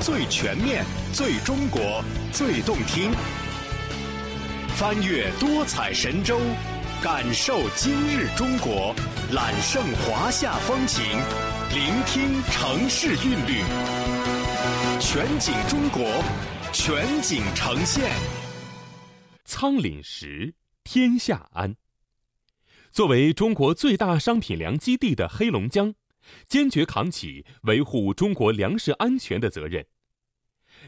最全面、最中国、最动听。翻越多彩神州，感受今日中国，揽胜华夏风情，聆听城市韵律。全景中国，全景呈现。仓廪实，天下安。作为中国最大商品粮基地的黑龙江，坚决扛起维护中国粮食安全的责任。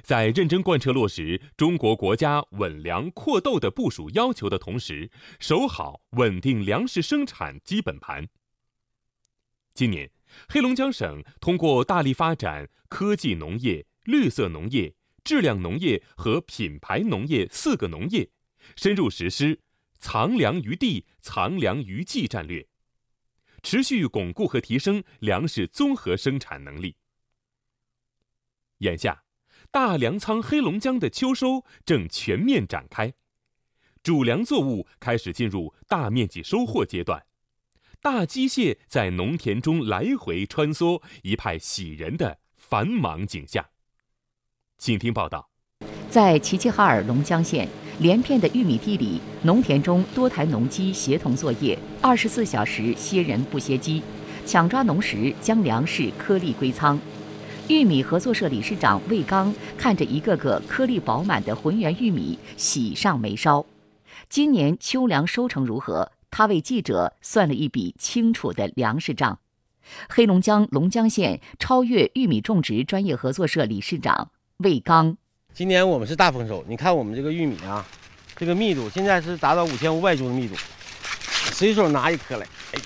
在认真贯彻落实中国国家稳粮扩豆的部署要求的同时，守好稳定粮食生产基本盘。今年，黑龙江省通过大力发展科技农业、绿色农业、质量农业和品牌农业四个农业，深入实施“藏粮于地、藏粮于技”战略，持续巩固和提升粮食综合生产能力。眼下，大粮仓黑龙江的秋收正全面展开，主粮作物开始进入大面积收获阶段，大机械在农田中来回穿梭，一派喜人的繁忙景象。请听报道。在齐齐哈尔龙江县连片的玉米地里，农田中多台农机协同作业，二十四小时歇人不歇机，抢抓农时，将粮食颗粒归仓。玉米合作社理事长魏刚看着一个个颗粒饱满的浑圆玉米，喜上眉梢。今年秋粮收成如何？他为记者算了一笔清楚的粮食账。黑龙江龙江县超越玉米种植专业合作社理事长魏刚：今年我们是大丰收，你看我们这个玉米啊，这个密度现在是达到五千五百株的密度，随手拿一颗来，哎。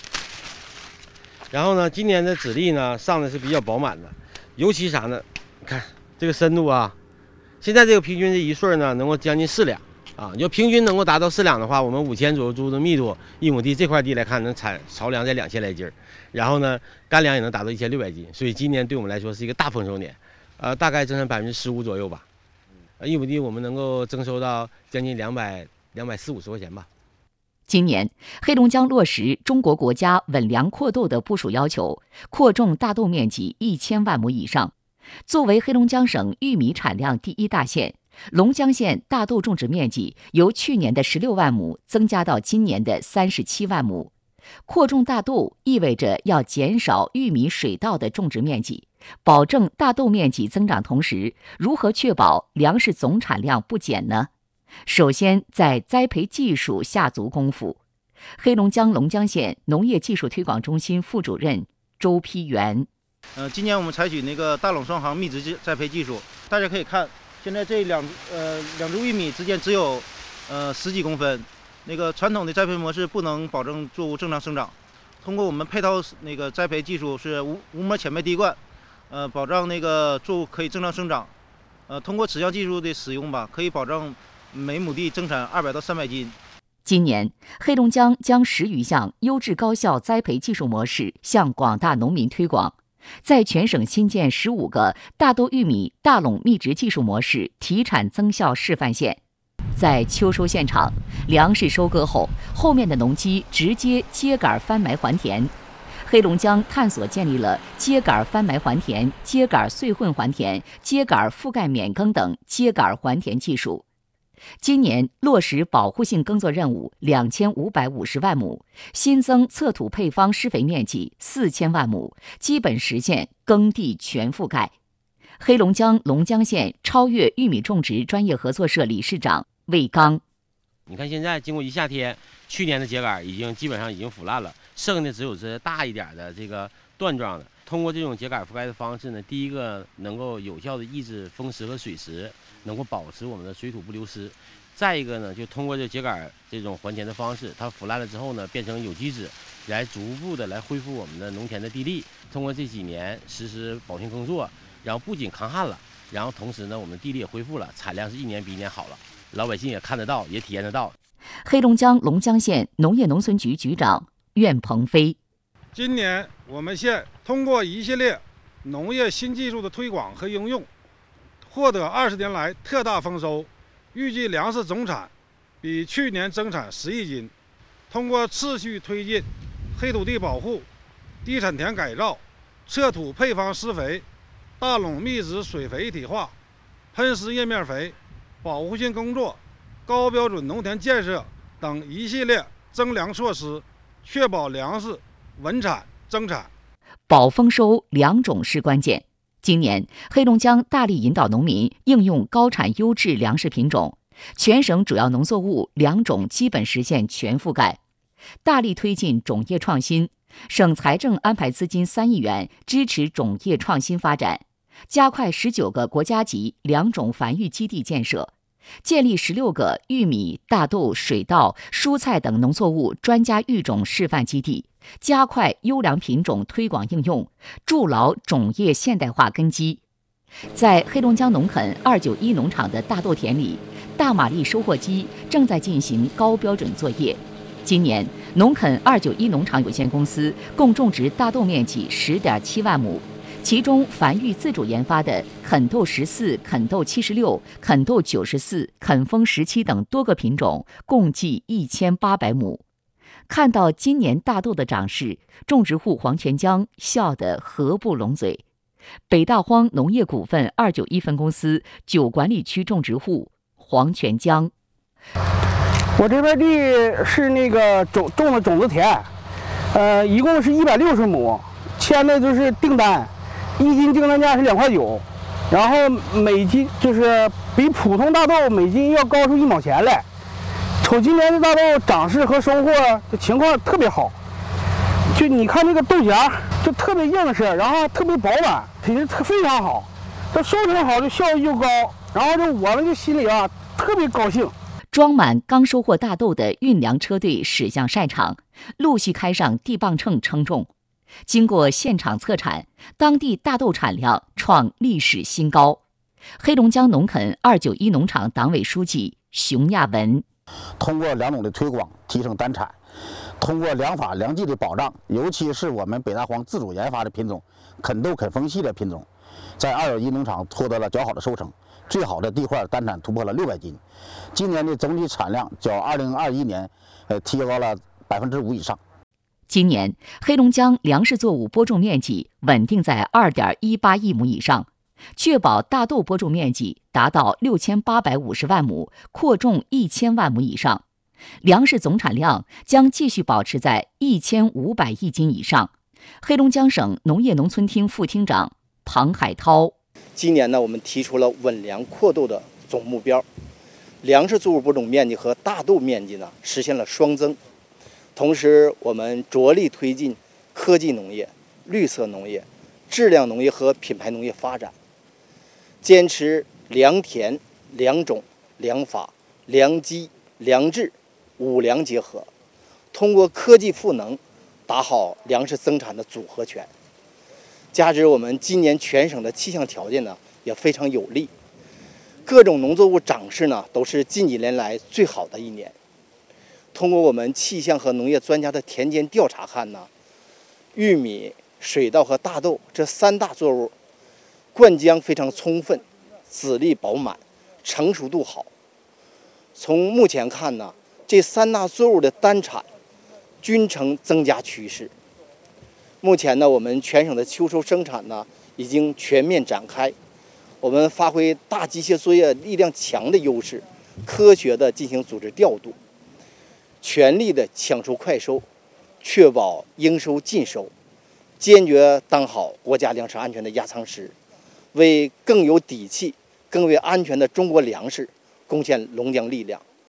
然后呢，今年的籽粒呢上的是比较饱满的。尤其啥呢？看这个深度啊，现在这个平均这一穗呢，能够将近四两啊。你要平均能够达到四两的话，我们五千左右株的密度，一亩地这块地来看，能产槽粮在两千来斤，然后呢，干粮也能达到一千六百斤。所以今年对我们来说是一个大丰收年，呃，大概增产百分之十五左右吧。一亩地我们能够增收到将近两百两百四五十块钱吧。今年，黑龙江落实中国国家稳粮扩豆的部署要求，扩种大豆面积一千万亩以上。作为黑龙江省玉米产量第一大县，龙江县大豆种植面积由去年的十六万亩增加到今年的三十七万亩。扩种大豆意味着要减少玉米水稻的种植面积，保证大豆面积增长。同时，如何确保粮食总产量不减呢？首先，在栽培技术下足功夫。黑龙江龙江县农业技术推广中心副主任周丕元：呃，今年我们采取那个大垄双行密植栽培技术，大家可以看，现在这两呃两株玉米之间只有呃十几公分。那个传统的栽培模式不能保证作物正常生长，通过我们配套那个栽培技术是无无膜浅埋滴灌，呃，保障那个作物可以正常生长。呃，通过此项技术的使用吧，可以保证。每亩地增产二百到三百斤。今年，黑龙江将十余项优质高效栽培技术模式向广大农民推广，在全省新建十五个大豆玉米大垄密植技术模式提产增效示范县。在秋收现场，粮食收割后，后面的农机直接秸秆翻埋还田。黑龙江探索建立了秸秆翻埋还田、秸秆碎混还田、秸秆覆盖免耕等秸秆还田技术。今年落实保护性耕作任务两千五百五十万亩，新增测土配方施肥面积四千万亩，基本实现耕地全覆盖。黑龙江龙江县超越玉米种植专业合作社理事长魏刚：你看现在经过一夏天，去年的秸秆已经基本上已经腐烂了，剩的只有这大一点的这个段状的。通过这种秸秆覆盖的方式呢，第一个能够有效的抑制风蚀和水蚀。能够保持我们的水土不流失，再一个呢，就通过这秸秆这种还田的方式，它腐烂了之后呢，变成有机质，来逐步的来恢复我们的农田的地力。通过这几年实施保性耕作，然后不仅抗旱了，然后同时呢，我们地力也恢复了，产量是一年比一年好了，老百姓也看得到，也体验得到。黑龙江龙江县农业农村局局长苑鹏飞：今年我们县通过一系列农业新技术的推广和应用。获得二十年来特大丰收，预计粮食总产比去年增产十亿斤。通过持续推进黑土地保护、低产田改造、测土配方施肥、大垄密植水肥一体化、喷施叶面肥、保护性工作、高标准农田建设等一系列增粮措施，确保粮食稳产增产。保丰收两种是关键。今年，黑龙江大力引导农民应用高产优质粮食品种，全省主要农作物两种基本实现全覆盖。大力推进种业创新，省财政安排资金三亿元支持种业创新发展，加快十九个国家级良种繁育基地建设，建立十六个玉米、大豆、水稻、蔬菜等农作物专家育种示范基地。加快优良品种推广应用，筑牢种业现代化根基。在黑龙江农垦二九一农场的大豆田里，大马力收获机正在进行高标准作业。今年，农垦二九一农场有限公司共种植大豆面积十点七万亩，其中繁育自主研发的肯豆十四、肯豆七十六、肯豆九十四、肯丰十七等多个品种共计一千八百亩。看到今年大豆的长势，种植户黄全江笑得合不拢嘴。北大荒农业股份二九一分公司九管理区种植户黄全江，我这边地是那个种种的种子田，呃，一共是一百六十亩，签的就是订单，一斤订单价是两块九，然后每斤就是比普通大豆每斤要高出一毛钱来。瞅今年的大豆长势和收获的情况特别好，就你看这个豆荚就特别硬实，然后特别饱满，品质特非常好。这收成好，就效益就高，然后就我们就心里啊特别高兴。装满刚收获大豆的运粮车队驶向晒场，陆续开上地磅秤称重。经过现场测产，当地大豆产量创历史新高。黑龙江农垦二九一农场党委书记熊亚文。通过两种的推广提升单产，通过良法良技的保障，尤其是我们北大荒自主研发的品种肯豆肯丰系列品种，在二九一农场获得了较好的收成，最好的地块单产突破了六百斤，今年的总体产量较二零二一年，呃提高了百分之五以上。今年黑龙江粮食作物播种面积稳定在二点一八亿亩以上。确保大豆播种面积达到六千八百五十万亩，扩种一千万亩以上，粮食总产量将继续保持在一千五百亿斤以上。黑龙江省农业农村厅副厅长庞海涛：今年呢，我们提出了稳粮扩豆的总目标，粮食作物播种面积和大豆面积呢实现了双增。同时，我们着力推进科技农业、绿色农业、质量农业和品牌农业发展。坚持良田、良种、良法、良机、良质五粮结合，通过科技赋能，打好粮食增产的组合拳。加之我们今年全省的气象条件呢也非常有利，各种农作物长势呢都是近几年来最好的一年。通过我们气象和农业专家的田间调查看呢，玉米、水稻和大豆这三大作物。灌浆非常充分，籽粒饱满，成熟度好。从目前看呢，这三大作物的单产均呈增加趋势。目前呢，我们全省的秋收生产呢已经全面展开，我们发挥大机械作业力量强的优势，科学的进行组织调度，全力的抢收快收，确保应收尽收，坚决当好国家粮食安全的压舱石。为更有底气、更为安全的中国粮食贡献龙江力量。